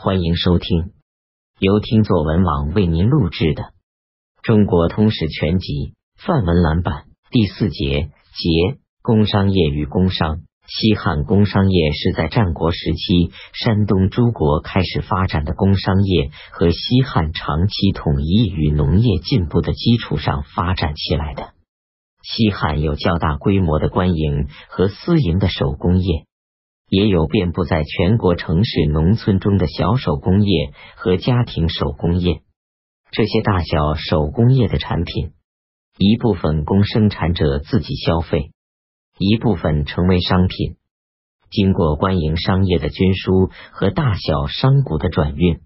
欢迎收听由听作文网为您录制的《中国通史全集》范文蓝版第四节节工商业与工商。西汉工商业是在战国时期山东诸国开始发展的工商业和西汉长期统一与农业进步的基础上发展起来的。西汉有较大规模的官营和私营的手工业。也有遍布在全国城市、农村中的小手工业和家庭手工业。这些大小手工业的产品，一部分供生产者自己消费，一部分成为商品，经过官营商业的军输和大小商贾的转运，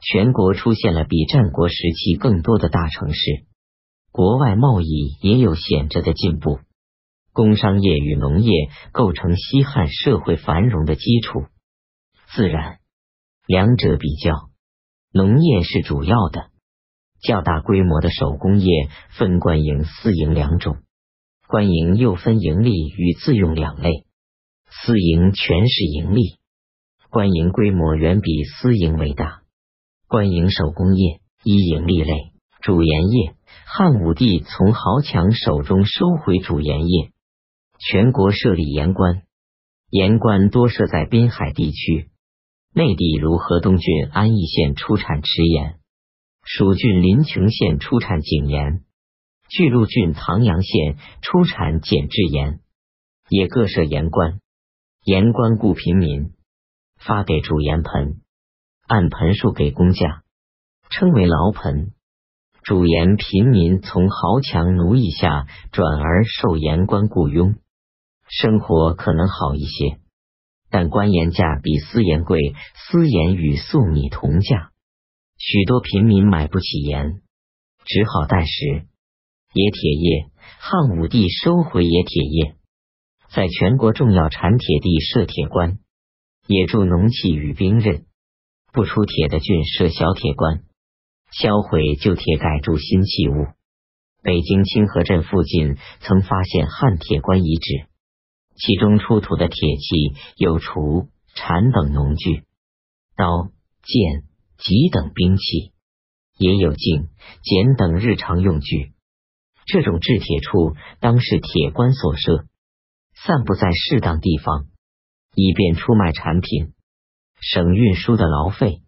全国出现了比战国时期更多的大城市，国外贸易也有显著的进步。工商业与农业构成西汉社会繁荣的基础。自然，两者比较，农业是主要的，较大规模的手工业分官营、私营两种。官营又分盈利与自用两类，私营全是盈利，官营规模远比私营为大。官营手工业一盈利类，主盐业。汉武帝从豪强手中收回主盐业。全国设立盐官，盐官多设在滨海地区。内地如河东郡安邑县出产池盐，蜀郡临邛县出产井盐，巨鹿郡唐阳县出产碱制盐，也各设盐官。盐官雇平民，发给主盐盆，按盆数给工价，称为劳盆。主盐平民从豪强奴役下转而受盐官雇佣。生活可能好一些，但官盐价比私盐贵，私盐与粟米同价，许多平民买不起盐，只好待食。冶铁业，汉武帝收回冶铁业，在全国重要产铁地设铁官，也铸农器与兵刃。不出铁的郡设小铁官，销毁旧铁，改铸新器物。北京清河镇附近曾发现汉铁官遗址。其中出土的铁器有锄、铲等农具，刀、剑、戟等兵器，也有镜、剪等日常用具。这种制铁处当是铁官所设，散布在适当地方，以便出卖产品，省运输的劳费。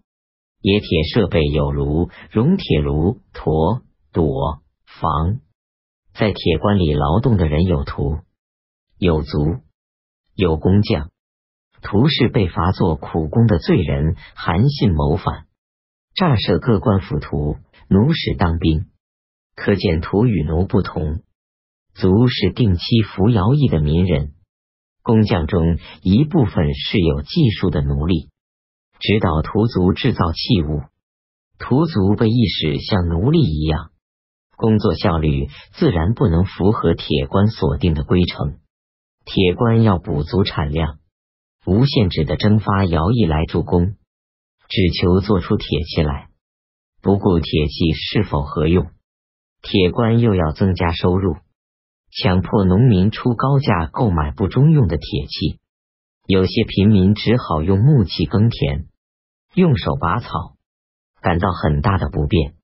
冶铁设备有炉、熔铁炉、砣、垛、房。在铁棺里劳动的人有图。有族，有工匠，徒是被罚做苦工的罪人，韩信谋反，诈设各官府徒，奴使当兵。可见徒与奴不同。族是定期服徭役的民人，工匠中一部分是有技术的奴隶，指导徒族制造器物。徒族被意识像奴隶一样，工作效率自然不能符合铁官所定的规程。铁官要补足产量，无限制的征发徭役来助攻，只求做出铁器来，不顾铁器是否合用。铁官又要增加收入，强迫农民出高价购买不中用的铁器。有些平民只好用木器耕田，用手拔草，感到很大的不便。